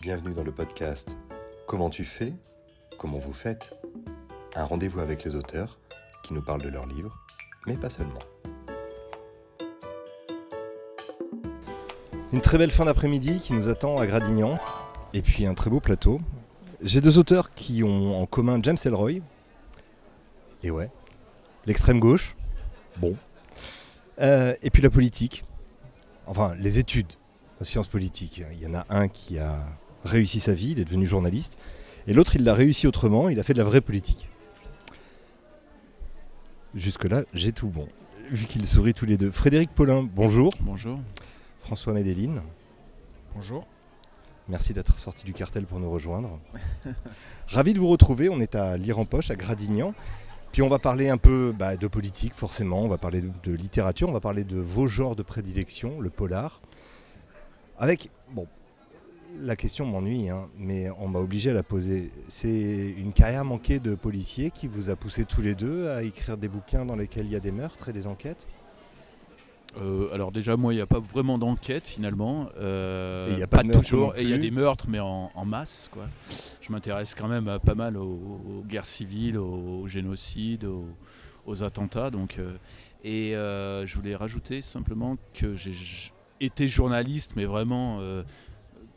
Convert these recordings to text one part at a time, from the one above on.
Bienvenue dans le podcast Comment tu fais Comment vous faites Un rendez-vous avec les auteurs qui nous parlent de leurs livres, mais pas seulement. Une très belle fin d'après-midi qui nous attend à Gradignan, et puis un très beau plateau. J'ai deux auteurs qui ont en commun James Elroy, et ouais, l'extrême gauche, bon, euh, et puis la politique, enfin les études en sciences politiques. Il y en a un qui a réussi sa vie, il est devenu journaliste, et l'autre il l'a réussi autrement, il a fait de la vraie politique. Jusque-là, j'ai tout bon, vu qu'ils sourient tous les deux. Frédéric Paulin, bonjour. Bonjour. François Médéline, Bonjour. merci d'être sorti du cartel pour nous rejoindre. Ravi de vous retrouver, on est à Lire en Poche, à Gradignan. Puis on va parler un peu bah, de politique, forcément, on va parler de, de littérature, on va parler de vos genres de prédilection, le polar. Avec, bon, la question m'ennuie, hein, mais on m'a obligé à la poser. C'est une carrière manquée de policiers qui vous a poussé tous les deux à écrire des bouquins dans lesquels il y a des meurtres et des enquêtes? Euh, alors déjà, moi, il n'y a pas vraiment d'enquête finalement. Euh, Et il y a pas de toujours. Et il y a des meurtres, mais en, en masse. Quoi. Je m'intéresse quand même euh, pas mal aux, aux guerres civiles, aux, génocides, aux, aux attentats. Donc, euh, et je voulais rajouter simplement que j'ai été journaliste, mais vraiment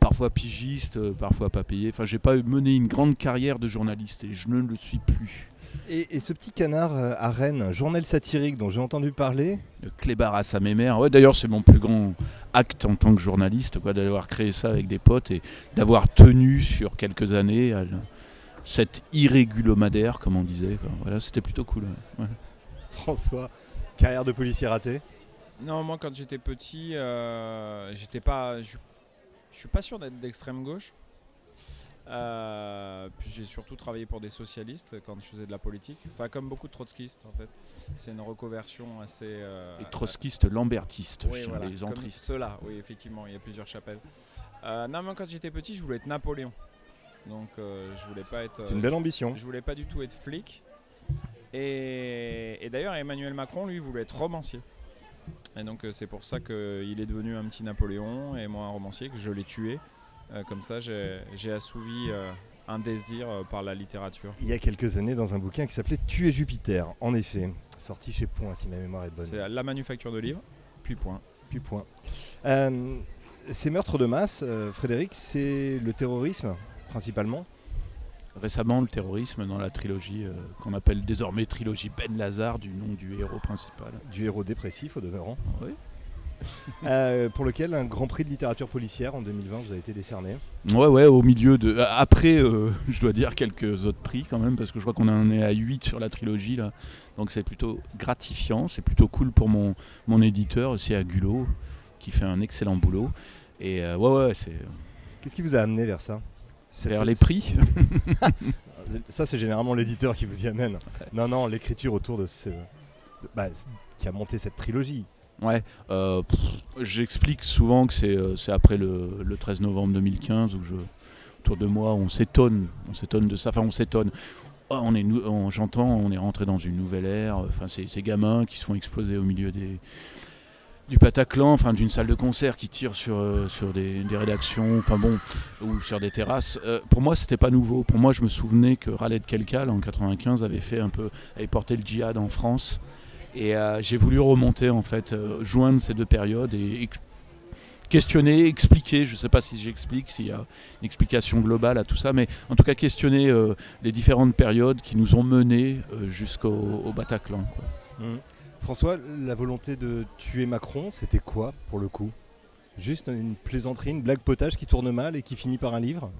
parfois pigiste, euh, parfois pas payé. Enfin, j'ai pas mené une grande carrière de journaliste et je ne le suis plus. et, et ce petit canard euh, à Rennes, un journal satirique dont j'ai entendu parler, Le clébard à mes mères. Ouais, D'ailleurs, c'est mon plus grand acte en tant que journaliste, quoi, d'avoir créé ça avec des potes et d'avoir tenu sur quelques années cette irrégulomadaire, comme on disait. quoi. Voilà, c'était plutôt cool. ouais. Ouais. François, carrière de policier ratée. Non, moi quand j'étais petit, euh, j'étais pas. Je je suis pas sûr d'être d'extrême gauche. Euh, puis j'ai surtout travaillé pour des socialistes quand je faisais de la politique. Enfin, comme beaucoup de trotskistes en fait. C'est une reconversion assez. euh, Et trotskiste, lambertiste, oui, je voilà, les entristes. Ceux-là, oui, effectivement, il y a plusieurs chapelles. Euh, non, moi quand j'étais petit, je voulais être Napoléon. Donc euh, je voulais pas être. C'est une euh, belle ambition. Je voulais pas du tout être flic. Et, et d'ailleurs, Emmanuel Macron, lui, voulait être romancier. Et donc, euh, c'est pour ça qu'il est devenu un petit Napoléon et moi un romancier, que je l'ai tué. Euh, comme ça, j'ai assouvi euh, un désir par la littérature. Il y a quelques années dans un bouquin qui s'appelait Tuer Jupiter, en effet, sorti chez Point si ma mémoire est bonne. C'est la manufacture de livres, puis point. Puis Point. Euh, ces meurtres de masse, euh, Frédéric, c'est le terrorisme principalement. Récemment, le terrorisme dans la trilogie euh, qu'on appelle désormais trilogie Ben Lazare, du nom du héros principal. du héros dépressif au demeurant, Oui. euh, pour lequel un grand prix de littérature policière en 2020 vous a été décerné. Ouais, ouais, au milieu de. Après, euh, je dois dire quelques autres prix quand même, parce que je crois qu'on en est à 8 sur la trilogie là. Donc c'est plutôt gratifiant, c'est plutôt cool pour mon, mon éditeur aussi à Gulot, qui fait un excellent boulot. Et ouais, ouais, c'est Qu'est-ce qui vous a amené vers ça? Vers les prix. Ça, c'est généralement l'éditeur qui vous y amène. Non, non, l'écriture autour de ce. de- bah, qui a monté cette trilogie. Ouais, euh, j'explique souvent que c'est euh, c'est après le, le 13 novembre 2015 où je, autour de moi, on s'étonne, on s'étonne de ça. Enfin, on s'étonne. Oh, on est, j'entends, on est rentré dans une nouvelle ère. Enfin, ces, ces gamins qui se font exploser au milieu des du Bataclan, enfin d'une salle de concert qui tire sur, euh, des, rédactions, enfin bon, ou sur des terrasses. Euh, pour moi, c'était pas nouveau. Pour moi, je me souvenais que Khaled Kelkal en 95 avait fait un peu, avait porté le djihad en France. Et euh, j'ai voulu remonter en fait, joindre ces deux périodes et questionner, expliquer. Je ne sais pas si j'explique, s'il y a une explication globale à tout ça, mais en tout cas questionner les différentes périodes qui nous ont menés jusqu'au au Bataclan. Mhm. François, la volonté de tuer Macron, c'était quoi pour le coup? Juste une plaisanterie, une blague potage qui tourne mal et qui finit par un livre?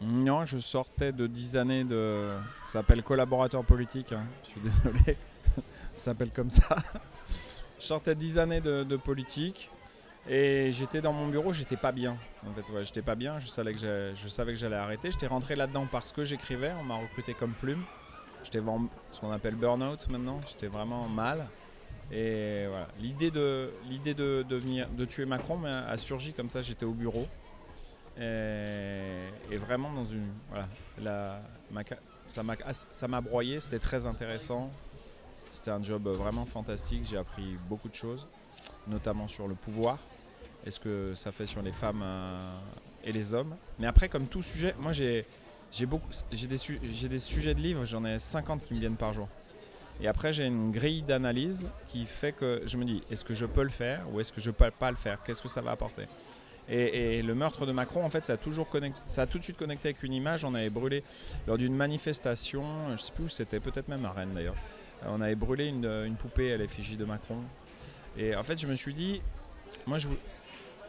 Non, je sortais de 10 années de. Ça s'appelle collaborateur politique, hein. je suis désolé. ça s'appelle comme ça. Je sortais de 10 années de, politique et j'étais dans mon bureau, j'étais pas bien. En fait, ouais, j'étais pas bien, je savais que j'allais arrêter. J'étais rentré là-dedans parce que j'écrivais, on m'a recruté comme plume. J'étais ce qu'on appelle burn-out maintenant, j'étais vraiment mal. Et voilà, l'idée de, l'idée de, de, de tuer Macron m'a- a surgi comme ça, j'étais au bureau. Et, vraiment dans une. Voilà, la, ça m'a ça m'a broyé, c'était très intéressant. C'était un job vraiment fantastique, j'ai appris beaucoup de choses, notamment sur le pouvoir et ce que ça fait sur les femmes euh, et les hommes. Mais après, comme tout sujet, moi j'ai j'ai beaucoup j'ai des, j'ai des sujets de livres, j'en ai 50 qui me viennent par jour. Et après, j'ai une grille d'analyse qui fait que je me dis est-ce que je peux le faire ou est-ce que je peux pas le faire? Qu'est-ce que ça va apporter? Et, le meurtre de Macron, en fait, ça a, toujours ça a tout de suite connecté avec une image. On avait brûlé lors d'une manifestation, je ne sais plus où c'était, peut-être même à Rennes d'ailleurs. On avait brûlé une, une poupée à l'effigie de Macron. Et en fait, je me suis dit, moi, je,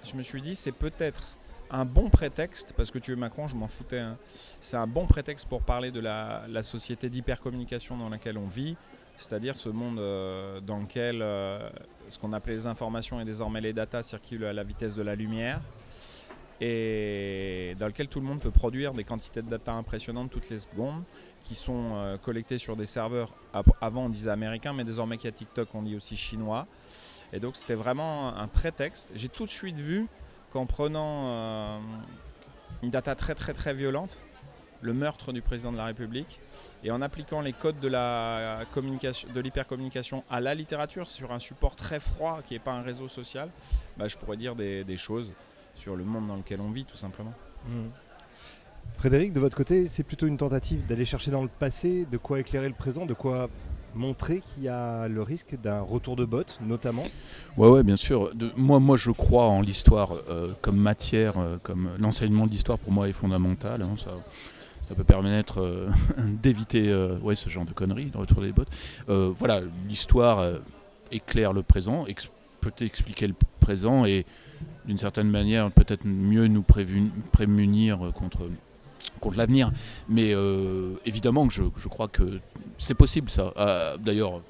je me suis dit, c'est peut-être un bon prétexte, parce que tu es Macron, je m'en foutais, hein. c'est un bon prétexte pour parler de la, société d'hypercommunication dans laquelle on vit, c'est-à-dire ce monde euh, dans lequel euh, ce qu'on appelait les informations et désormais les datas circulent à la vitesse de la lumière, et dans lequel tout le monde peut produire des quantités de data impressionnantes toutes les secondes, qui sont euh, collectées sur des serveurs, avant on disait américains, mais désormais qu'il y a TikTok, on dit aussi chinois. Et donc c'était vraiment un prétexte. J'ai tout de suite vu qu'en prenant une data très très très violente, le meurtre du président de la République, et en appliquant les codes de la communication, de l'hypercommunication à la littérature sur un support très froid qui n'est pas un réseau social, bah, je pourrais dire des, choses sur le monde dans lequel on vit tout simplement. Mmh. Frédéric, de votre côté, c'est plutôt une tentative d'aller chercher dans le passé de quoi éclairer le présent, de quoi montrer qu'il y a le risque d'un retour de botte, notamment Ouais, ouais, bien sûr. moi, moi, je crois en l'histoire euh, comme matière, euh, comme l'enseignement de l'histoire pour moi est fondamental. Hein, ça, ça peut permettre euh, d'éviter ouais, ce genre de conneries, le retour des bottes. voilà, l'histoire éclaire le présent, peut expliquer le présent et d'une certaine manière peut-être mieux nous prémunir contre contre l'avenir. Mais euh, évidemment que je, crois que c'est possible ça. Euh, d'ailleurs,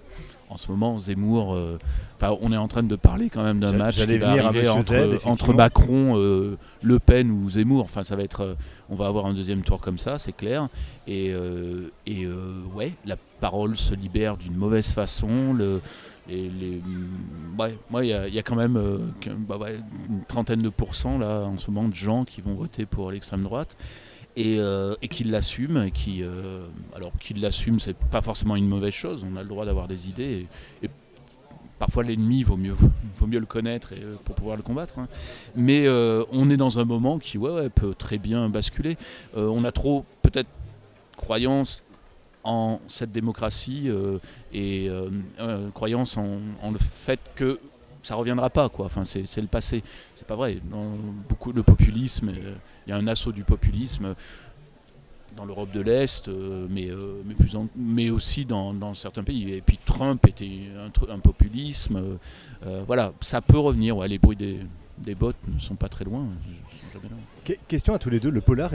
en ce moment, Zemmour, euh, on est en train de parler quand même d'un match qui va arriver entre, entre, Macron, Le Pen ou Zemmour. Enfin, ça va être, on va avoir un deuxième tour comme ça, c'est clair. Et, et ouais, la parole se libère d'une mauvaise façon. Le, les, ouais, il y, y, a quand même bah une trentaine de pourcents là en ce moment de gens qui vont voter pour l'extrême droite et, euh, qu'il l'assume. Euh, alors qu'il l'assume, c'est pas forcément une mauvaise chose. On a le droit d'avoir des idées. Et, parfois l'ennemi vaut mieux, vaut mieux le connaître euh, pour pouvoir le combattre. Hein. Mais on est dans un moment qui ouais, peut très bien basculer. on a trop peut-être croyance en cette démocratie et croyance en, le fait que ça reviendra pas quoi. Enfin, c'est le passé. C'est pas vrai. Dans beaucoup de populisme, euh, il y a un assaut du populisme dans l'Europe de l'Est, euh, mais, euh, mais, plus mais aussi dans, certains pays. Et puis Trump était un, populisme. voilà, ça peut revenir. Les bruits des, des bottes ne sont pas très loin. Question à tous les deux. Le polar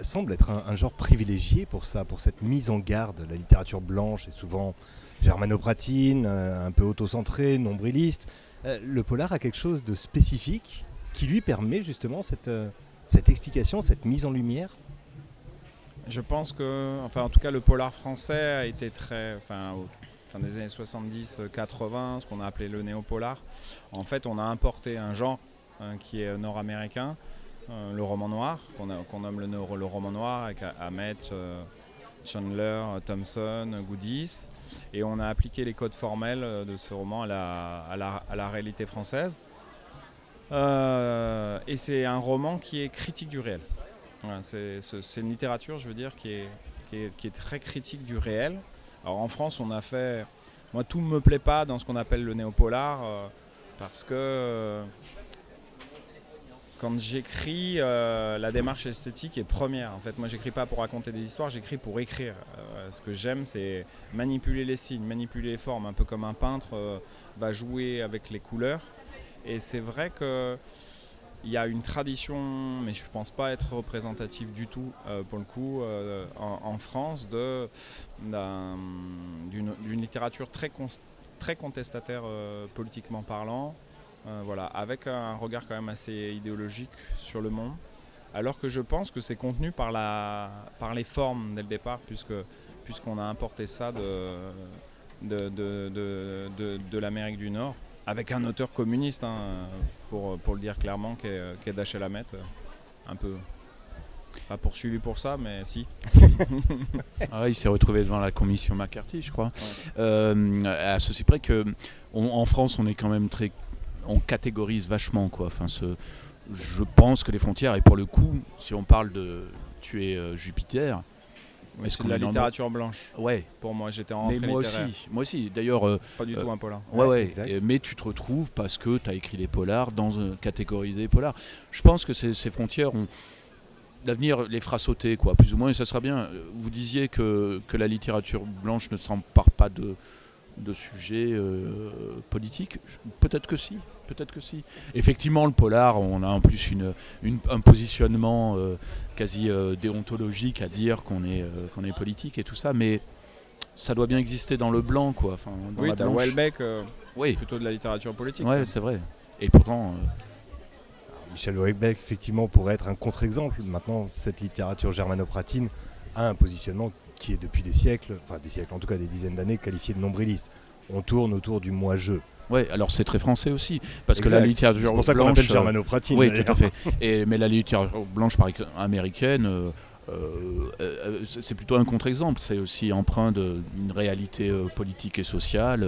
semble être un, un, genre privilégié pour ça, pour cette mise en garde. La littérature blanche est souvent germanopratine, euh, un peu autocentré, nombriliste. Euh, le polar a quelque chose de spécifique qui lui permet justement cette, euh, explication, cette mise en lumière? Je pense que, enfin en tout cas le polar français a été très, enfin au fin des années 70-80, ce qu'on a appelé le néopolar. En fait on a importé un genre hein, qui est nord-américain, le roman noir, qu'on nomme le, le, roman noir avec Ahmed, Chandler, Thompson, Goodies et on a appliqué les codes formels euh, de ce roman à la, réalité française. Euh, et c'est un roman qui est critique du réel. c'est une littérature, je veux dire, qui est, qui est, très critique du réel. Alors en France, on a fait. Moi, tout ne me plaît pas dans ce qu'on appelle le néopolar, euh, parce que quand j'écris, euh, la démarche esthétique est première. En fait, moi, j'écris pas pour raconter des histoires, j'écris pour écrire. Euh, ce que j'aime, c'est manipuler les signes, manipuler les formes, un peu comme un peintre euh, va jouer avec les couleurs. Et c'est vrai que il y a une tradition, mais je ne pense pas être représentative du tout pour le coup en, France, d'une littérature très, contestataire politiquement parlant, voilà, avec un regard quand même assez idéologique sur le monde. Alors que je pense que c'est contenu par, la, par les formes dès le départ, puisque, puisqu'on a importé ça de, de, de, de, l'Amérique du Nord, avec un auteur communiste, hein, pour, pour le dire clairement, qui est, qui est Hammett, un peu pas poursuivi pour ça, mais si. ah, il s'est retrouvé devant la commission McCarthy, je crois. Euh, à ceci près que, en France, on est quand même très on catégorise vachement quoi. Enfin, ce, je pense que les frontières, et pour le coup, si on parle de tuer euh, Jupiter, Oui, Est-ce c'est de la littérature blanche. ouais, Pour moi, j'étais en mais moi littéraire. aussi, moi aussi. D'ailleurs, euh, Pas du Euh, tout un polar. Ouais, ouais. exact. Et- mais tu te retrouves parce que tu as écrit des polars dans euh, catégorisé polar. Je pense que ces, ces frontières ont. L'avenir les fera sauter, quoi, plus ou moins, et ça sera bien. Vous disiez que, que la littérature blanche ne s'empare pas de, de sujets euh, politiques. Peut-être que si. Peut-être que si. Effectivement, le polar, on a en plus une, une- un positionnement euh, quasi euh, déontologique à dire qu'on est, euh, qu'on est politique et tout ça, mais ça doit bien exister dans le blanc, quoi. Enfin, dans Oui, t'as. Welbeck, euh, Oui, c'est plutôt de la littérature politique. Ouais, c'est vrai. Et pourtant, euh, Michel Houellebecq, effectivement, pourrait être un contre-exemple. Maintenant, cette littérature germano-pratine a un positionnement qui est depuis des siècles, enfin des siècles, en tout cas des dizaines d'années, qualifié de nombriliste. On tourne autour du moi-je. Ouais, alors c'est très français aussi, parce que la littérature C'est pour ça qu'on blanche, appelle euh, germano-pratine. oui, tout à fait. Et, mais la littérature blanche américaine, euh, euh, euh, c'est plutôt un contre-exemple. C'est aussi empreint d'une réalité euh, politique et sociale.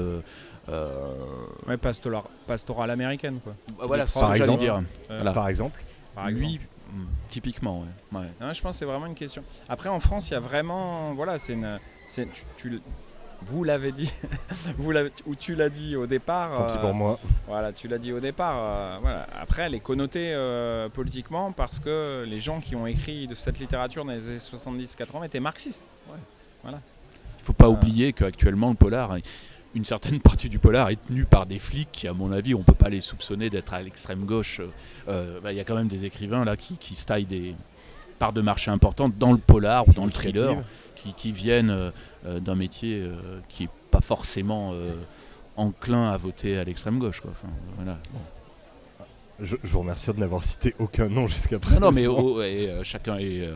Ouais, pastoral, pastorale américaine, quoi. voilà, c'est Par exemple. dire. Euh, Voilà. Par exemple, Par Lui, exemple. mm, typiquement, ouais. ouais. Non, je pense que c'est vraiment une question. Après, en France, il y a vraiment. Voilà, c'est une. c'est- tu, tu- vous l'avez dit, vous l'avez- ou tu l'as dit au départ. tant pis euh, pour moi. Voilà, tu l'as dit au départ. euh, voilà. Après, elle est connotée euh, politiquement parce que les gens qui ont écrit de cette littérature dans les années 70-80 étaient marxistes. Il ne faut pas Euh. oublier qu'actuellement, le polar, une certaine partie du polar est tenue par des flics qui, à mon avis, on ne peut pas les soupçonner d'être à l'extrême gauche. Euh, bah, Il y a quand même des écrivains là qui, qui se taillent des parts de marché importantes dans le polar ou dans le thriller, qui, qui viennent euh, euh, d'un métier euh, qui n'est pas forcément enclin à voter à l'extrême gauche. Quoi. Enfin, voilà. Bon. Je, je vous remercie de n'avoir cité aucun nom jusqu'à présent. Non, non, mais oh, et, euh, chacun est. euh,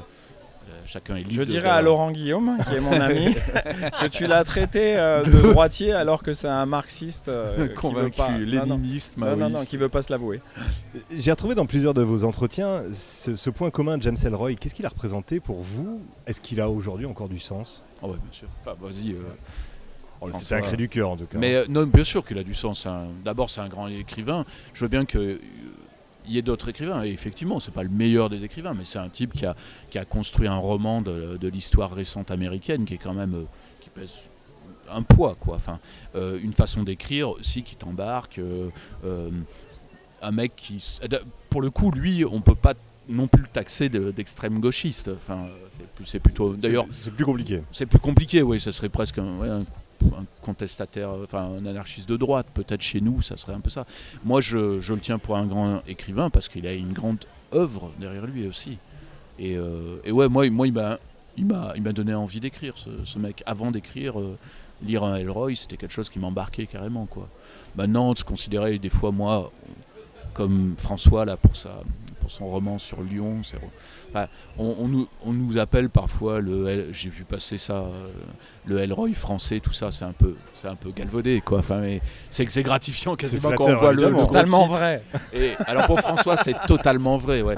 chacun est libre Je dirais à Laurent Guillaume, qui est mon ami, que tu l'as traité euh, de droitier alors que c'est un marxiste euh, convaincu, pas. Non, non. léniniste, Non, non, non, maoïste. qui veut pas se l'avouer. J'ai retrouvé dans plusieurs de vos entretiens ce, ce point commun de James Ellroy. Qu'est-ce qu'il a représenté pour vous? Est-ce qu'il a aujourd'hui encore du sens? Ah ouais, bien sûr. Enfin, vas-y. euh, C'était un cri du cœur en tout cas. Mais euh, non, bien sûr qu'il a du sens. hein. D'abord, c'est un grand écrivain. Je veux bien qu'il y ait d'autres écrivains. Et effectivement, c'est pas le meilleur des écrivains, mais c'est un type qui a, qui a construit un roman de, de l'histoire récente américaine qui est quand même euh, qui pèse un poids, quoi. Enfin, euh, une façon d'écrire aussi qui t'embarque. euh, euh, un mec qui, pour le coup, lui, on peut pas non plus le taxer de- d'extrême gauchiste. Enfin, c'est plutôt. D'ailleurs, c'est plus compliqué. c'est plus compliqué, oui, ça serait presque un, ouais, un- un contestataire, enfin un anarchiste de droite, peut-être chez nous, ça serait un peu ça. Moi, je, le tiens pour un grand écrivain parce qu'il a une grande œuvre derrière lui aussi. Et, euh, ouais, moi, moi il m'a il m'a donné envie d'écrire, ce, ce mec. Avant d'écrire, euh, lire un Elroy, c'était quelque chose qui m'embarquait carrément, quoi. Maintenant, se considérer des fois, moi, comme François, là, pour, sa, pour son roman sur Lyon, enfin, on, on nous, on nous appelle parfois le L- j'ai vu passer ça euh, le Elroy français tout ça c'est un peu c'est un peu galvaudé quoi enfin mais c'est que c'est gratifiant quasiment quand on voit le, le Totalement vrai. Et alors pour François c'est totalement vrai ouais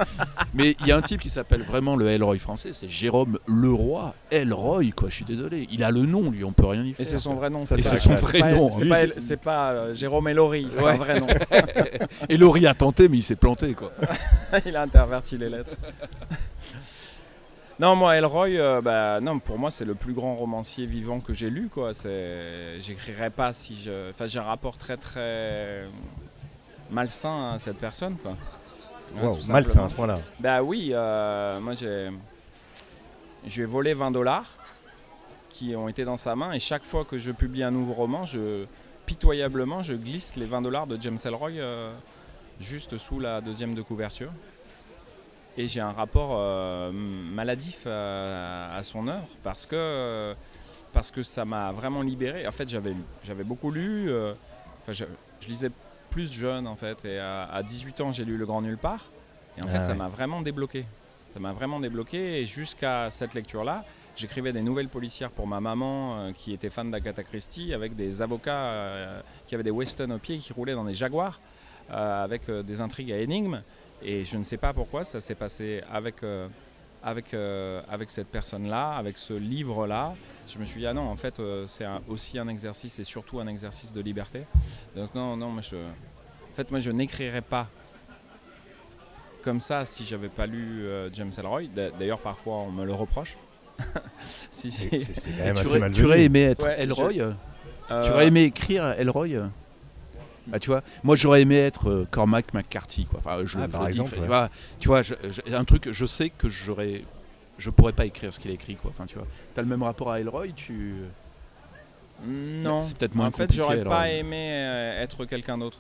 mais il y a un type qui s'appelle vraiment le Elroy français c'est Jérôme Leroy Elroy quoi je suis désolé il a le nom lui on peut rien y faire Et c'est son vrai nom. Ça, c'est son vrai pas- nom. C'est pas, c'est- c'est pas, euh, Jérôme et Laurie, c'est Ouais. un vrai nom. et Laurie a tenté mais il s'est planté quoi Il a interverti les lettres. Non, moi, Elroy, euh, bah, non, pour moi, c'est le plus grand romancier vivant que j'ai lu. Quoi. C'est, j'écrirais pas si je, enfin, j'ai un rapport très très malsain à cette personne, quoi. Ouais, Wow, tout mal, c'est simplement. à ce point-là. Bah oui, euh, moi j'ai, je lui ai volé 20 dollars qui ont été dans sa main et chaque fois que je publie un nouveau roman, je pitoyablement, je glisse les 20 dollars de James Ellroy euh, juste sous la deuxième de couverture. Et j'ai un rapport euh, maladif à, à son œuvre parce que, parce que ça m'a vraiment libéré. En fait, j'avais, j'avais beaucoup lu, euh, enfin, je, je lisais plus jeune en fait, et à, à 18 ans, j'ai lu Le Grand Nulle Part. Et en fait, Ah ça m'a vraiment débloqué. Ça m'a vraiment débloqué et jusqu'à cette lecture-là, j'écrivais des nouvelles policières pour ma maman euh, qui était fan d'Agatha Christie avec des avocats euh, qui avaient des Weston au pied qui roulaient dans des Jaguars euh, avec euh, des intrigues à énigmes. Et je ne sais pas pourquoi ça s'est passé avec, euh, avec, euh, avec cette personne-là, avec ce livre-là. Je me suis dit, ah non, en fait, euh, c'est un- aussi un exercice et surtout un exercice de liberté. Donc non, non, mais je, en fait, moi, je n'écrirai pas comme ça si j'avais pas lu euh, James Ellroy. D'a- D'ailleurs, parfois, on me le reproche. si, si. C'est quand même tu, assez aurais, tu aurais aimé être Ouais, Elroy? Je- Tu Euh, aurais aimé écrire Elroy? Bah, tu vois, moi j'aurais aimé être euh, Cormac McCarthy quoi. Enfin, je, Ah, je par le dis, exemple, tu ouais. vois, tu vois, je- je- un truc, je sais que j'aurais, je pourrais pas écrire ce qu'il a écrit quoi. Enfin, tu vois, t'as le même rapport à Elroy, tu. Non. C'est peut-être moins En fait, j'aurais pas aimé euh, être quelqu'un d'autre.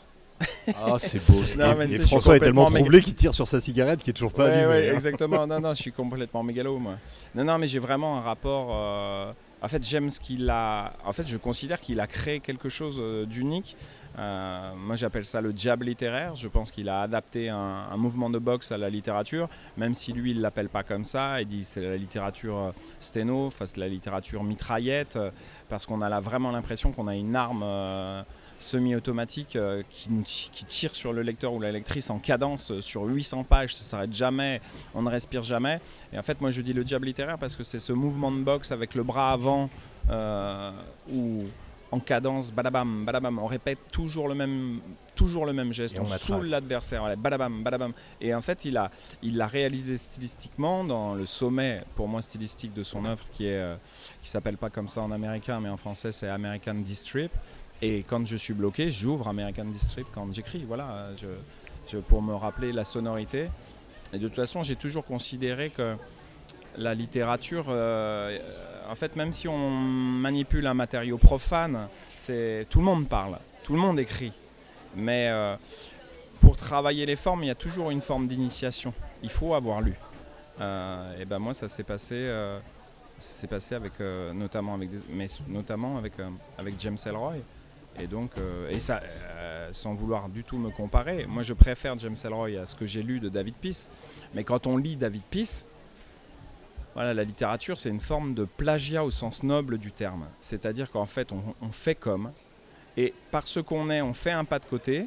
Ah, c'est beau. c'est Non, Et François est tellement troublé qu'il tire sur sa cigarette qui est toujours pas Ouais, allumée. ouais, hein. exactement. Non, non, je suis complètement mégalo, moi. Non, non, mais j'ai vraiment un rapport. euh, En fait, j'aime ce qu'il a. En fait, je considère qu'il a créé quelque chose euh, d'unique. Euh, moi, j'appelle ça le jab littéraire. Je pense qu'il a adapté un, mouvement de boxe à la littérature, même si lui, il l'appelle pas comme ça. Il dit c'est la littérature euh, sténo, enfin, la littérature mitraillette, euh, parce qu'on a là vraiment l'impression qu'on a une arme. semi-automatique qui, tire sur le lecteur ou la lectrice en cadence sur 800 pages, ça s'arrête jamais, on ne respire jamais. Et en fait, moi je dis le diable littéraire parce que c'est ce mouvement de boxe avec le bras avant où en cadence, badabam, badabam, on répète toujours le même, toujours le même geste, Et on on, saoule l'adversaire, voilà, badabam, badabam. Et en fait, il a, il l'a réalisé stylistiquement dans le sommet, pour moi stylistique de son œuvre, qui est, euh, qui s'appelle pas comme ça en américain, mais en français c'est American Distrip. Et quand je suis bloqué, j'ouvre American Distrip quand j'écris, voilà, je, je- pour me rappeler la sonorité. Et de toute façon, j'ai toujours considéré que la littérature, euh, en fait, même si on manipule un matériau profane, c'est tout le monde parle, tout le monde écrit. Mais euh, pour travailler les formes, il y a toujours une forme d'initiation. Il faut avoir lu. Euh, et ben moi, ça s'est passé, euh, s'est passé avec, euh, notamment avec, des- mais notamment avec, euh, avec James Ellroy. Et donc, euh, et ça, euh, sans vouloir du tout me comparer, moi je préfère James Ellroy à ce que j'ai lu de David Peace. Mais quand on lit David Peace, voilà, la littérature c'est une forme de plagiat au sens noble du terme. C'est-à-dire qu'en fait on, on fait comme, et parce qu'on est, on fait un pas de côté.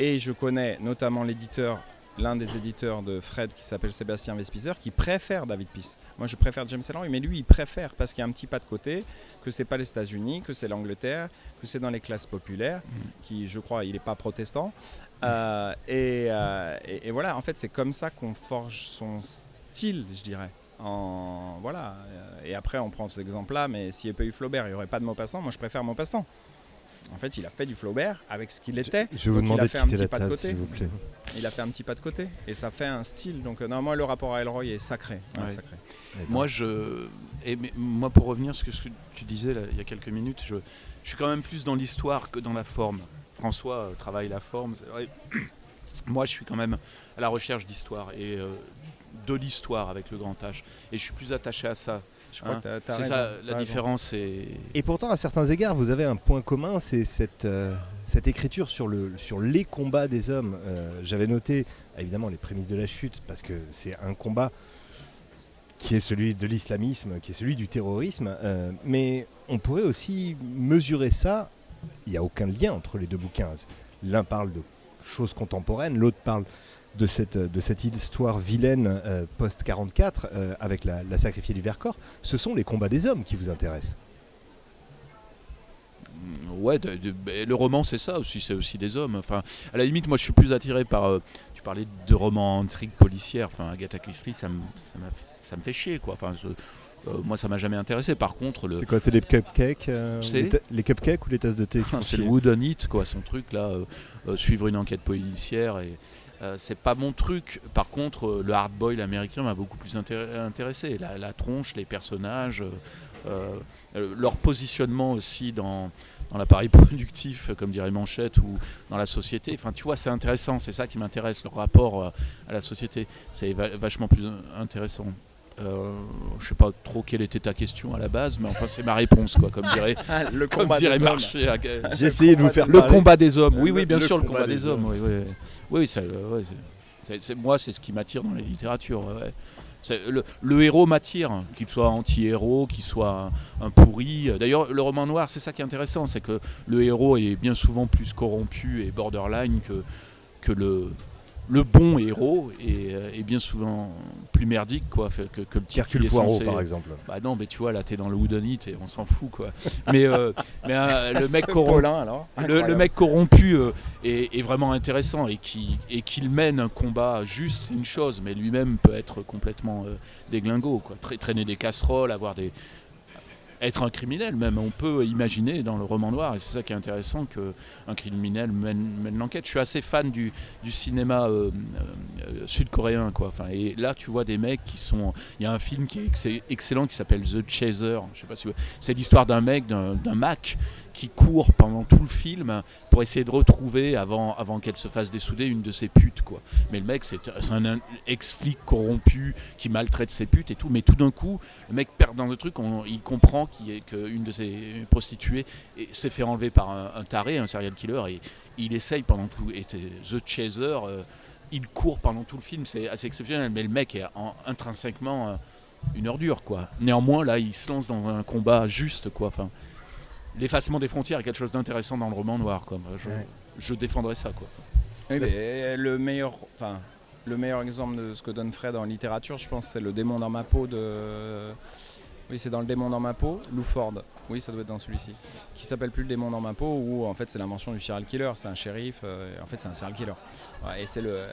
Et je connais notamment l'éditeur, l'un des éditeurs de Fred qui s'appelle Sébastien Vespizer, qui préfère David Peace. Moi je préfère James Ellroy, mais lui il préfère parce qu'il y a un petit pas de côté, que c'est pas les États-Unis, que c'est l'Angleterre, que c'est dans les classes populaires, qui je crois il n'est pas protestant. Euh, et, euh, et- et voilà, en fait c'est comme ça qu'on forge son style, je dirais. En, voilà. Et après on prend cet exemple-là, mais s'il n'y avait pas eu Flaubert, il n'y aurait pas de Maupassant. Moi je préfère Maupassant. En fait, il a fait du Flaubert avec ce qu'il était. Je vais vous Donc, il a demander de fait un quitter petit la pas de table, côté. s'il vous plaît. Il a fait un petit pas de côté et ça fait un style. Donc euh, non, moi le rapport à Elroy est sacré. Ouais, Ouais. sacré. Moi, je, et mais moi, pour revenir sur ce que tu disais là, il y a quelques minutes, je, je suis quand même plus dans l'histoire que dans la forme. François euh, travaille la forme. Moi, je suis quand même à la recherche d'histoire et euh, de l'histoire avec le grand H. Et je suis plus attaché à ça. Je crois Hein, que t'as- t'as C'est raison, ça, la différence. est Et pourtant, à certains égards, vous avez un point commun, c'est cette, euh, cette écriture sur, le, sur les combats des hommes. Euh, J'avais noté, évidemment, les prémices de la chute, parce que c'est un combat qui est celui de l'islamisme, qui est celui du terrorisme. euh, mais on pourrait aussi mesurer ça. Il n'y a aucun lien entre les deux bouquins. L'un parle de choses contemporaines, l'autre parle de cette, de cette histoire vilaine euh, post-44 euh, avec la, la sacrifiée du Vercors. Ce sont les combats des hommes qui vous intéressent. Mm, Ouais, de- de- ben, le roman c'est ça aussi, c'est aussi des hommes. Enfin, à la limite, moi je suis plus attiré par. euh, tu parlais de romans intrigues policières. Enfin, Agatha Christie, ça me, ça ça me fait chier quoi. Enfin, je- euh, moi ça m'a jamais intéressé. Par contre, le, C'est quoi C'est les cupcakes euh, les, cupcakes ou les tasses de thé font c'est le chier wood on it quoi, son truc là, euh, suivre une enquête policière et euh, c'est pas mon truc. Par contre, euh, le hard boil américain m'a beaucoup plus intér- intéressé. La, la tronche, les personnages, euh, leur positionnement aussi dans, dans l'appareil productif, comme dirait Manchette, ou dans la société. Enfin, tu vois, c'est intéressant, c'est ça qui m'intéresse, leur rapport à la société. C'est va- vachement plus intéressant. Euh, je sais pas trop quelle était ta question à la base, mais enfin c'est ma réponse quoi, comme dirait, le comme combat dirait des hommes. Marché. à- J'ai essayé de vous faire le parler. combat des hommes, oui, oui, bien le sûr, le combat combat des des hommes. hommes. Oui, oui. Oui, c'est, euh, moi, c'est ce qui m'attire dans ouais. C'est- le, héros m'attire, qu'il soit anti-héros, qu'il soit un, pourri. D'ailleurs, le roman noir, c'est ça qui est intéressant, c'est que le héros est bien souvent plus corrompu et borderline que, le, le bon héros est, euh, est bien souvent plus merdique quoi, que, que le type Hercule est Poirot, censé- par exemple. Bah non, mais tu vois, là, t'es dans le Whodunit et on s'en fout, quoi. Mais, euh, mais euh, le, mec corrompu, alors. le, mec corrompu euh, est, est vraiment intéressant et qui et qu'il mène un combat juste, c'est une chose, mais lui-même peut être complètement déglingo, quoi. Tra- traîner des casseroles, avoir des être un criminel même, on peut imaginer dans le roman noir, et c'est ça qui est intéressant, qu'un criminel mène, mène l'enquête. Je suis assez fan du, du cinéma euh, euh, sud-coréen, quoi. Enfin, et là, tu vois des mecs qui sont... Il y a un film qui est ex- excellent qui s'appelle The Chaser, je sais pas si vous- C'est l'histoire d'un mec, d'un Mac, qui court pendant tout le film pour essayer de retrouver, avant, avant qu'elle se fasse dessouder, une de ses putes, quoi. Mais le mec, c'est un ex-flic corrompu qui maltraite ses putes et tout. Mais tout d'un coup, le mec perd dans le truc, on- il comprend qu'une de ses prostituées s'est fait enlever par un, taré, un serial killer, et il essaye pendant tout. Et The Chaser, euh, il court pendant tout le film, c'est assez exceptionnel. Mais le mec est en- intrinsèquement euh, une ordure, quoi. Néanmoins, là, il se lance dans un combat juste, quoi. L'effacement des frontières est quelque chose d'intéressant dans le roman noir, quoi. Moi, Je, Ouais. je défendrais ça, quoi. Oui, mais le meilleur, enfin, le meilleur exemple de ce que donne Fred en littérature, je pense, c'est le démon dans ma peau de. Oui, c'est dans le démon dans ma peau, Lou Ford. Oui, ça doit être dans celui-ci. Qui s'appelle plus le démon dans ma peau, où en fait c'est l'invention du serial killer. C'est un shérif, euh, en fait c'est un serial killer. Ouais, et c'est le,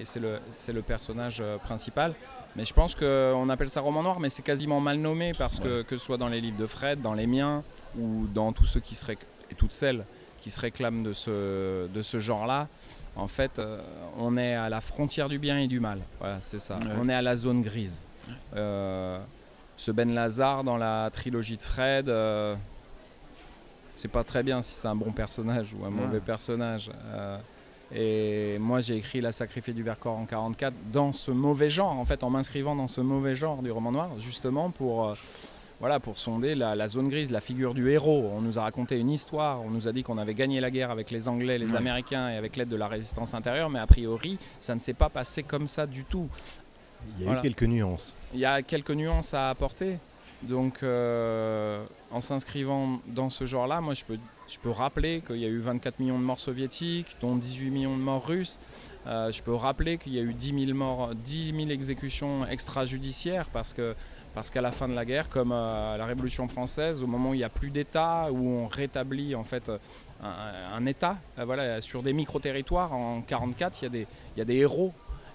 et c'est le, c'est le personnage euh, principal. Mais je pense qu'on appelle ça roman noir, mais c'est quasiment mal nommé parce que que ce soit dans les livres de Fred, dans les miens ou dans tous ceux qui seraient et toutes celles qui se réclament de ce, de ce genre-là, en fait, euh, on est à la frontière du bien et du mal. Voilà, c'est ça. Ouais. On est à la zone grise. Euh, ce Ben Lazare dans la trilogie de Fred, euh, c'est pas très bien si c'est un bon personnage ou un mauvais personnage. Et moi, j'ai écrit La sacrifiée du Vercors en 44 dans ce mauvais genre, en fait, en m'inscrivant dans ce mauvais genre du roman noir, justement pour. euh, voilà, pour sonder la, la zone grise, la figure du héros. On nous a raconté une histoire, on nous a dit qu'on avait gagné la guerre avec les Anglais, les Ouais. Américains et avec l'aide de la résistance intérieure, mais a priori, ça ne s'est pas passé comme ça du tout. Il y a Voilà. eu quelques nuances. Il y a quelques nuances à apporter. Donc, euh, en s'inscrivant dans ce genre-là, moi, je peux, je peux rappeler qu'il y a eu 24 millions de morts soviétiques, dont 18 millions de morts russes. Euh, je peux rappeler qu'il y a eu 10 000, morts, 10 000 exécutions extrajudiciaires parce que parce qu'à la fin de la guerre, comme euh, à la Révolution française, au moment où il n'y a plus d'État, où on rétablit en fait un, un État, euh, voilà, sur des micro-territoires, en 1944, il y, a des- il y a des héros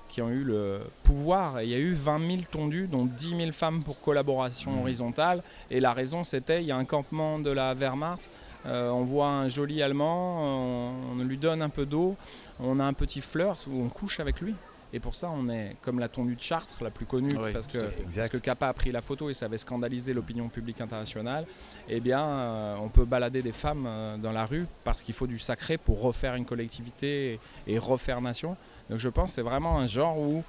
qui ont eu le pouvoir. Et il y a eu 20 000 tondus, dont 10 000 femmes pour collaboration Mmh. horizontale. Et la raison, c'était il y a un campement de la Wehrmacht. Euh, on voit un joli Allemand, on, on lui donne un peu d'eau, on a un petit flirt où on couche avec lui. Et pour ça, on est comme la tondue de Chartres, la plus connue, parce que parce que Capa a pris la photo et ça avait scandalisé l'opinion publique internationale, eh bien, euh, on peut balader des femmes euh, dans la rue parce qu'il faut du sacré pour refaire une collectivité et, et refaire nation. Donc je pense que c'est vraiment un genre où,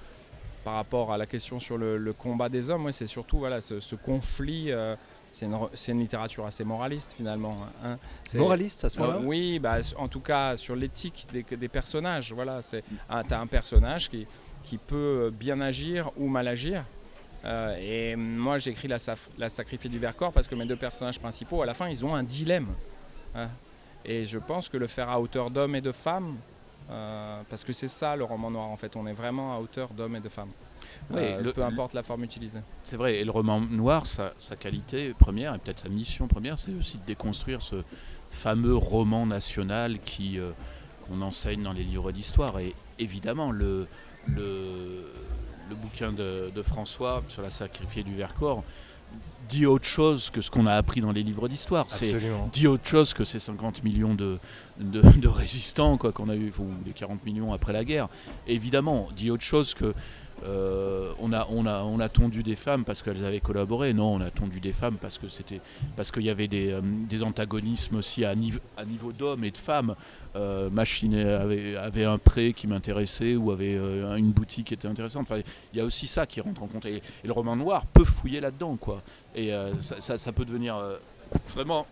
par rapport à la question sur le, le combat des hommes, ouais, c'est surtout voilà, ce, ce conflit. euh, c'est une, littérature assez moraliste finalement. hein. Moraliste à ce euh, moment-là oui, bah, en tout cas sur l'éthique des, des personnages. Voilà, c'est ah, t'as un personnage qui, qui peut bien agir ou mal agir. Euh, et moi, j'écris la, la sacrifiée du Vercors parce que mes deux personnages principaux, à la fin, ils ont un dilemme. hein. Et je pense que le faire à hauteur d'hommes et de femmes, euh, parce que c'est ça le roman noir en fait, on est vraiment à hauteur d'hommes et de femmes. Oui, Euh, le- peu importe la forme utilisée. C'est vrai, et le roman noir, sa, sa qualité première, et peut-être sa mission première, c'est aussi de déconstruire ce fameux roman national qui euh, qu'on enseigne dans les livres d'histoire. Et évidemment, le, le, le bouquin de, de François sur la sacrifiée du Vercors dit autre chose que ce qu'on a appris dans les livres d'histoire. C'est Absolument. dit autre chose que ces 50 millions de, de, de résistants quoi qu'on a eu, ou les 40 millions après la guerre. Évidemment, dit autre chose que euh, on, a, on, a, on a tondu des femmes parce qu'elles avaient collaboré. Non, on a tondu des femmes parce que c'était parce qu'il y avait des, euh, antagonismes aussi à, niveau d'hommes et de femmes. Euh, Machine avait, un prêt qui m'intéressait ou avait une boutique qui était intéressante. Il y a aussi ça qui rentre en compte. Et, le roman noir peut fouiller là-dedans, quoi. Et ça, peut devenir vraiment,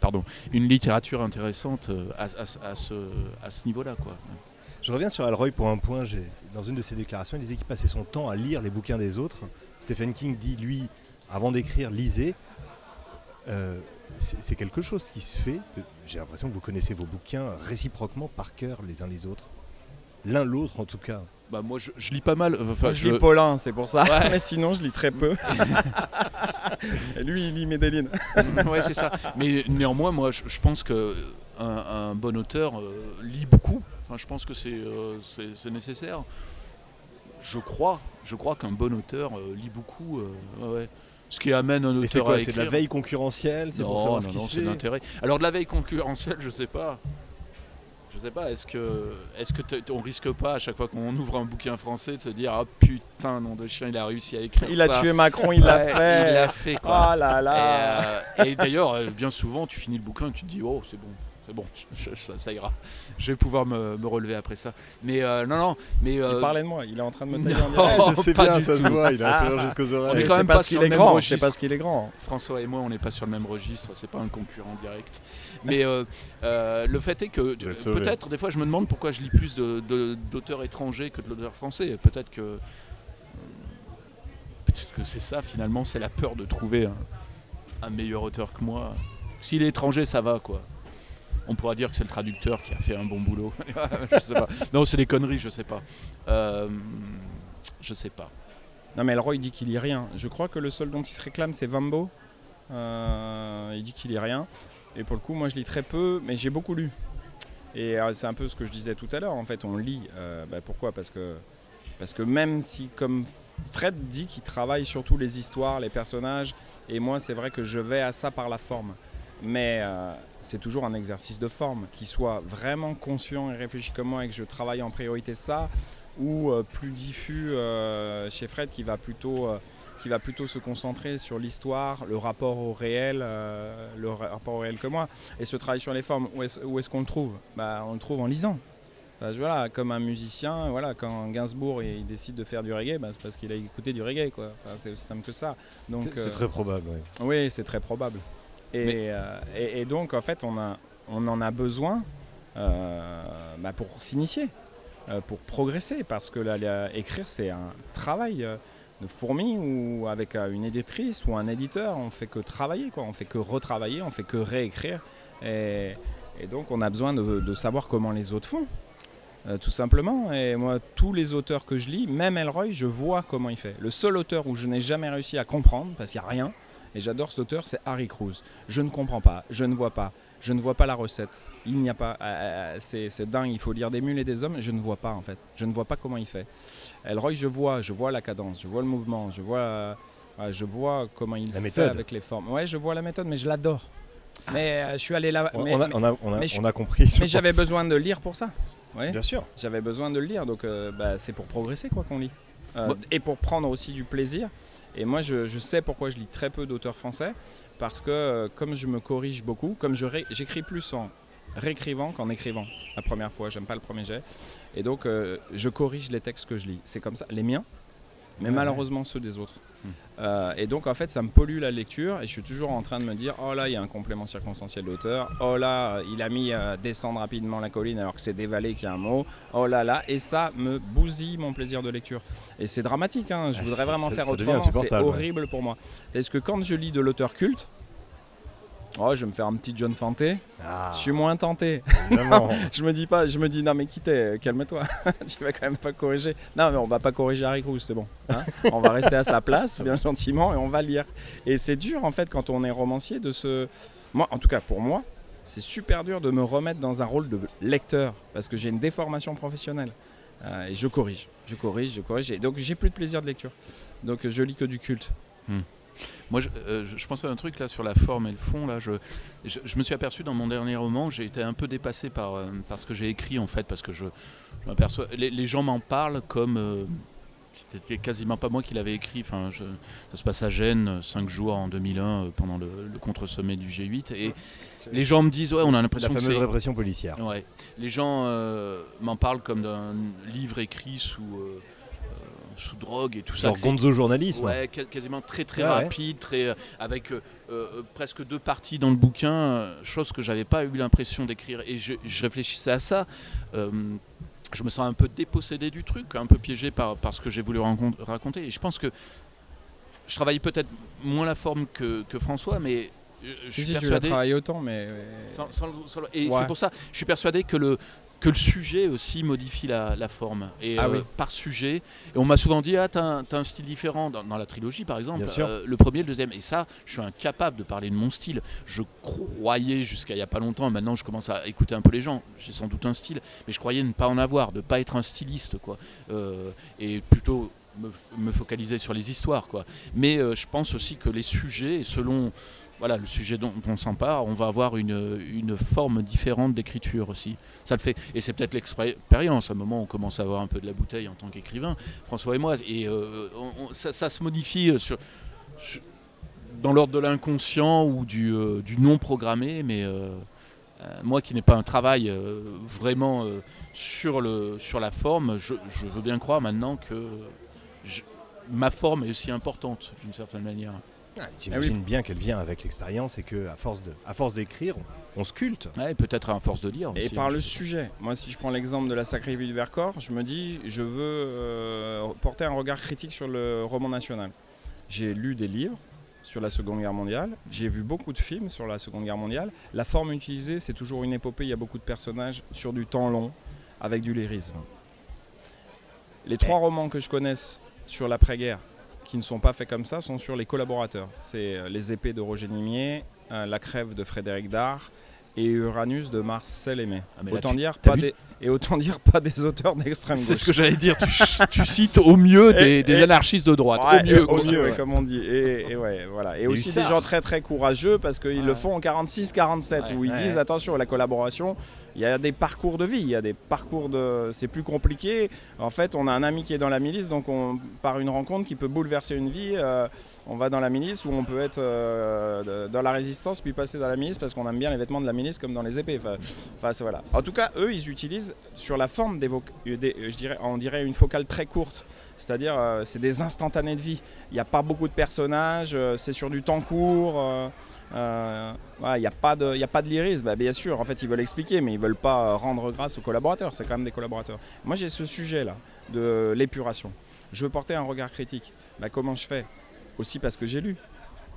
pardon, une littérature intéressante à ce, à ce niveau-là, quoi. Je reviens sur Alroy pour un point. Dans une de ses déclarations, il disait qu'il passait son temps à lire les bouquins des autres. Stephen King dit, lui, avant d'écrire, lisez. Euh, c'est quelque chose qui se fait. J'ai l'impression que vous connaissez vos bouquins réciproquement par cœur les uns les autres. l'un l'autre en tout cas. Bah moi je, je lis pas mal. Enfin, Moi, je lis Paulin, c'est pour ça. Mais sinon, je lis très peu. Et lui, il lit Medellin. ouais, c'est ça. Mais néanmoins, moi, je, je pense que un, un bon auteur euh, lit beaucoup. Enfin, je pense que c'est euh, c'est- c'est nécessaire. Je crois, je crois qu'un bon auteur euh, lit beaucoup. euh, ouais. Ce qui amène un Et c'est auteur quoi à C'est écrire. de la veille concurrentielle C'est pour savoir non, ce qui non, se c'est fait l'intérêt. Alors de la veille concurrentielle, je sais pas. Je sais pas, est-ce que, est-ce que on risque pas à chaque fois qu'on ouvre un bouquin français de se dire ah putain nom de chien il a réussi à écrire Il a tué Macron, il l'a fait. Il l'a fait quoi. Oh là Et, là. euh, et d'ailleurs, bien souvent, tu finis le bouquin et tu te dis Oh, c'est bon, c'est bon, je- ça, ça ira. Je vais pouvoir me, me relever après ça. Mais euh, non, non, mais. euh, Il parlait de moi, il est en train de me non. tailler en direct. je sais pas bien, ça se voit, il a un Ah. sourire jusqu'aux On est oreilles. Mais quand même pas parce sur qu'il est le même grand, c'est registre. parce qu'il est grand. François et moi, on n'est pas sur le même registre, c'est pas un concurrent direct. Mais euh, euh, le fait est que peut-être, des fois, je me demande pourquoi je lis plus de- de- d'auteurs étrangers que de l'auteur français. Peut-être que. Peut-être que c'est ça, finalement, c'est la peur de trouver un, un meilleur auteur que moi. S'il est étranger, ça va, quoi. On pourra dire que c'est le traducteur qui a fait un bon boulot. je sais pas. Non, c'est des conneries, je sais pas. Euh, je sais pas. Non mais Elroy il dit qu'il lit rien. Je crois que le seul dont il se réclame c'est Vambo. Euh, il dit qu'il lit rien. Et pour le coup moi je lis très peu mais j'ai beaucoup lu. Et euh, c'est un peu ce que je disais tout à l'heure en fait on lit. Euh, bah, pourquoi? Parce que parce que même si comme Fred dit qu'il travaille surtout les histoires, les personnages et moi c'est vrai que je vais à ça par la forme. Mais euh, c'est toujours un exercice de forme, qu'il soit vraiment conscient et réfléchi comme moi et que je travaille en priorité ça, ou euh, plus diffus euh, chez Fred qui va plutôt qui va plutôt se concentrer sur l'histoire, le rapport au réel, le ra- rapport au réel que moi. Et ce travail sur les formes, où est-ce, qu'on le trouve? Bah, On le trouve en lisant. Bah, voilà, comme un musicien, voilà, quand Gainsbourg il décide de faire du reggae, bah, c'est parce qu'il a écouté du reggae. Quoi. Enfin, c'est aussi simple que ça. Donc, C'est euh, très probable. oui, c'est très probable. Euh, et- donc, en fait, on, en a besoin euh, bah, pour s'initier, euh, pour progresser, parce que là, écrire, c'est un travail de fourmi ou avec une éditrice ou un éditeur. On fait que travailler, quoi. on fait que retravailler, on fait que réécrire. Et, donc, on a besoin de, de savoir comment les autres font. tout simplement, et moi, tous les auteurs que je lis, même Elroy, je vois comment il fait. Le seul auteur où je n'ai jamais réussi à comprendre, parce qu'il n'y a rien, et j'adore cet auteur, c'est Harry Cruz. Je ne comprends pas, je ne vois pas, je ne vois pas la recette. Il n'y a pas, euh, euh, c'est dingue, il faut lire des mules et des hommes, je ne vois pas en fait. Je ne vois pas comment il fait. Elroy, je vois, je vois la cadence, je vois le mouvement, je vois, euh, je vois comment il La fait méthode. avec les formes. Ouais, je vois la méthode, mais je l'adore. Mais euh, je suis allé là, On, mais, on a, mais- on a- on a- mais je- on a compris. mais j'avais besoin de lire pour ça. Ouais. Bien sûr. J'avais besoin de le lire, donc euh, bah, c'est pour progresser quoi qu'on lit. Euh, Et pour prendre aussi du plaisir. Et moi, je, sais pourquoi je lis très peu d'auteurs français, parce que euh, comme je me corrige beaucoup, comme j'écris plus en réécrivant qu'en écrivant la première fois, j'aime pas le premier jet, et donc euh, je corrige les textes que je lis. C'est comme ça, les miens, mais Ouais. malheureusement ceux des autres. Euh, et donc en fait, ça me pollue la lecture, et je suis toujours en train de me dire, oh là, il y a un complément circonstanciel d'auteur, oh là, il a mis euh, descendre rapidement la colline alors que c'est dévalé qu'il y a un mot, oh là là, et ça me bousille mon plaisir de lecture. Et c'est dramatique, hein, je Ah, voudrais vraiment faire autrement, c'est insupportable, ouais. horrible pour moi. Est-ce que quand je lis de l'auteur culte, oh, je vais me faire un petit John Fanté, Ah, je suis moins tenté. Je me dis pas, je me dis non mais quittez, calme-toi, tu vas quand même pas corriger. Non mais on va pas corriger Harry Cruz, c'est bon. hein. on va rester à sa place, bien gentiment, et on va lire. Et c'est dur en fait quand on est romancier de se, moi en tout cas pour moi, c'est super dur de me remettre dans un rôle de lecteur parce que j'ai une déformation professionnelle. Euh, et je corrige, je corrige, je corrige. Et donc j'ai plus de plaisir de lecture. Donc je lis que du culte. Moi, je, euh, je- pensais à un truc là sur la forme et le fond. Là, je, je, je me suis aperçu dans mon dernier roman, j'ai été un peu dépassé par, euh, par ce que j'ai écrit en fait, parce que je, m'aperçois, les, les gens m'en parlent comme euh, c'était quasiment pas moi qui l'avais écrit. Enfin, ça se passe à Gênes, 5 jours en 2001 euh, pendant le, le contre-sommet du G8, et les gens me disent ouais, on a La l'impression que fameuse répression policière. Ouais. Les gens euh, m'en parlent comme d'un livre écrit sous, euh, euh, sous drogue et tout ça. Genre que c'est- gonzo journalisme. Ouais, quasiment très très Ah ouais. rapide, très euh, avec euh, euh, presque deux parties dans le bouquin, chose que j'avais pas eu l'impression d'écrire. Et je, je réfléchissais à ça. euh, je me sens un peu dépossédé du truc, un peu piégé par, par ce que j'ai voulu raconter. Et je pense que je travaille peut-être moins la forme que, que François, mais je Si, suis si, tu persuadé. travaillé autant, mais. sans- sans- sans- et Ouais. c'est pour ça, je suis persuadé que le que le sujet aussi modifie la, la forme. Et Ah euh, oui. par sujet, et on m'a souvent dit ah t'as un, un style différent dans, dans la trilogie par exemple. Euh, le premier, le deuxième. Et ça, je suis incapable de parler de mon style. Je croyais jusqu'à il y a pas longtemps. Maintenant, je commence à écouter un peu les gens. J'ai sans doute un style, mais je croyais ne pas en avoir, de pas être un styliste quoi. Euh, et plutôt me, me focaliser sur les histoires quoi. Mais je pense aussi que les sujets, et selon voilà, le sujet dont on s'empare, on va avoir une, forme différente d'écriture aussi. Ça le fait. Et c'est peut-être l'expérience. À un moment, on commence à avoir un peu de la bouteille en tant qu'écrivain, François et moi. Et euh, ça, se modifie euh, dans l'ordre de l'inconscient ou du, euh, non programmé. Mais moi qui n'ai pas un travail vraiment sur, la forme, je, veux bien croire maintenant que ma forme est aussi importante d'une certaine manière. Ah, J'imagine bien qu'elle vient avec l'expérience et qu'à force de, à force d'écrire, on, on sculpte. Ouais, peut-être à force de lire. Et par hein, le je- sujet, moi si je prends l'exemple de la Sacrée Vie du Vercors, je me dis je veux euh, porter un regard critique sur le roman national. J'ai lu des livres sur la Seconde Guerre mondiale, j'ai vu beaucoup de films sur la Seconde Guerre mondiale. La forme utilisée, c'est toujours une épopée, il y a beaucoup de personnages sur du temps long, avec du lyrisme. Les trois romans que je connaisse sur l'après-guerre qui ne sont pas faits comme ça sont sur les collaborateurs. C'est euh, Les épées de Roger Nimier, euh, La crève de Frédéric Dard et Uranus de Marcel Aimé. Ah, autant tu- dire pas des et autant dire pas des auteurs d'extrême gauche. C'est ce que j'allais dire. Tu, tu cites au mieux des, Et- des et- anarchistes de droite. Ouais, au mieux. Ouais. comme on dit. Et, et ouais, voilà. Et aussi des gens très très courageux parce qu'ils le font en 46-47 Ouais. où ils disent attention la collaboration. Il y a des parcours de vie, il y a des parcours de. C'est plus compliqué. En fait, on a un ami qui est dans la milice, donc on par une rencontre qui peut bouleverser une vie. euh, on va dans la milice ou on peut être euh, dans la résistance puis passer dans la milice parce qu'on aime bien les vêtements de la milice comme dans les épées. Enfin, voilà. En tout cas, eux, ils utilisent sur la forme des, des- je dirais, on dirait une focale très courte. C'est-à-dire, euh, c'est des instantanés de vie. Il n'y a pas beaucoup de personnages, euh, c'est sur du temps court. Euh, il n'y a, pas de- de lyrisme. Bah, bien sûr, en fait, ils veulent expliquer, mais ils veulent pas euh, rendre grâce aux collaborateurs. C'est quand même des collaborateurs. Moi, j'ai ce sujet-là de l'épuration. Je veux porter un regard critique. Bah, comment je fais? Aussi parce que j'ai lu.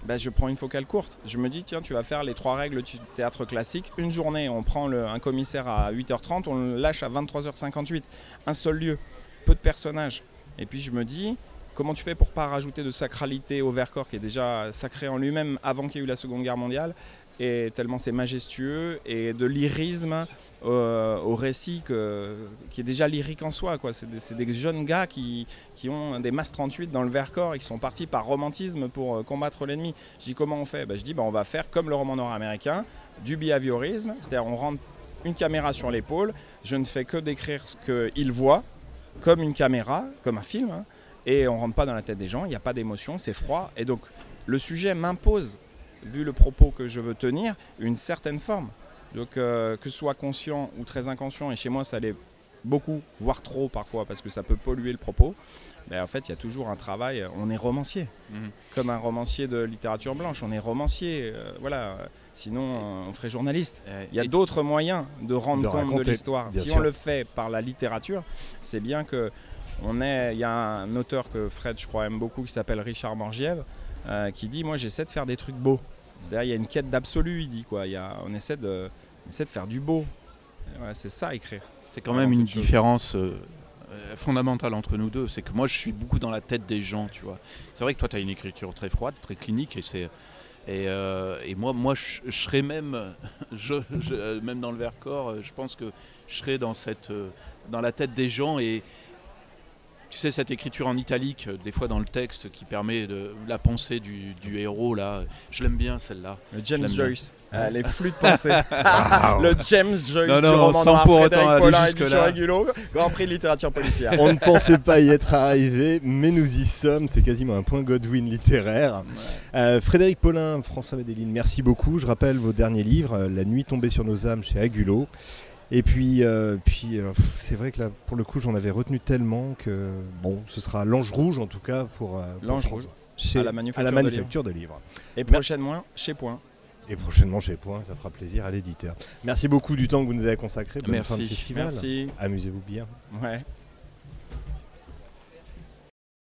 Bah, je prends une focale courte. Je me dis, tiens, tu vas faire les trois règles du théâtre classique. Une journée, on prend un commissaire à 8h30, on le lâche à 23h58. Un seul lieu, peu de personnages. Et puis je me dis, comment tu fais pour pas rajouter de sacralité au Vercors qui est déjà sacré en lui-même avant qu'il y ait eu la Seconde Guerre mondiale et tellement c'est majestueux et de lyrisme euh, au récit qui est déjà lyrique en soi. quoi. C'est des, jeunes gars qui, qui ont des masses 38 dans le Vercors et qui sont partis par romantisme pour euh, combattre l'ennemi. Je dis comment on fait? Bah, Je dis bah, on va faire comme le roman nord-américain, du behaviorisme, c'est-à-dire on rentre une caméra sur l'épaule, je ne fais que décrire ce qu'il voit comme une caméra, comme un film, hein, et on rentre pas dans la tête des gens, il n'y a pas d'émotion, c'est froid, et donc le sujet m'impose, vu le propos que je veux tenir, une certaine forme. Donc euh, que ce soit conscient ou très inconscient, et chez moi ça l'est beaucoup, voire trop parfois, parce que ça peut polluer le propos, mais en fait il y a toujours un travail, on est romancier, Mhm. comme un romancier de littérature blanche, on est romancier, euh, voilà, sinon euh, on ferait journaliste. Euh, Il y a d'autres moyens de rendre De compte de l'histoire. Si sûr. on le fait par la littérature, c'est bien que on est. Il y a un auteur que Fred, je crois, aime beaucoup, qui s'appelle Richard Morgiev, euh, qui dit moi j'essaie de faire des trucs beaux. C'est-à-dire il y a une quête d'absolu, il dit quoi. Il y a, on essaie de, on essaie de faire du beau. C'est ça écrire. C'est quand même une différence euh, euh, fondamentale entre nous deux. C'est que moi, je suis beaucoup dans la tête des gens, tu vois. C'est vrai que toi, tu as une écriture très froide, très clinique, et c'est. Et, euh, et moi, moi je, je serais même, je, je- même dans le Vercors, je pense que je serais dans, cette, dans la tête des gens. Et tu sais, cette écriture en italique, euh, des fois dans le texte, qui permet de la pensée du, du héros, là, je l'aime bien celle-là. Le James. Joyce. Euh, les flux de pensée. Waouh. le James Joyce Non, du non, roman sans noir, pour Frédéric autant aller Paulin, jusque-là. édition Régulo, Grand Prix de littérature policière. On ne pensait pas y être arrivé, mais nous y sommes. C'est quasiment un point Godwin littéraire. Euh, Frédéric Paulin, François Médeline, merci beaucoup. Je rappelle vos derniers livres euh, La nuit tombée sur nos âmes chez Agulot. Et puis, euh, puis euh, c'est vrai que là, pour le coup, j'en avais retenu tellement que bon, ce sera l'ange rouge en tout cas pour, euh, pour L'Ange. Rouge. Chez- À la manufacture à la de manufacture de livres. Et prochainement, chez Point. Et prochainement chez Point, ça fera plaisir à l'éditeur. Merci beaucoup du temps que vous nous avez consacré. Bonne fin de Merci. festival. Merci. Amusez-vous bien. Ouais.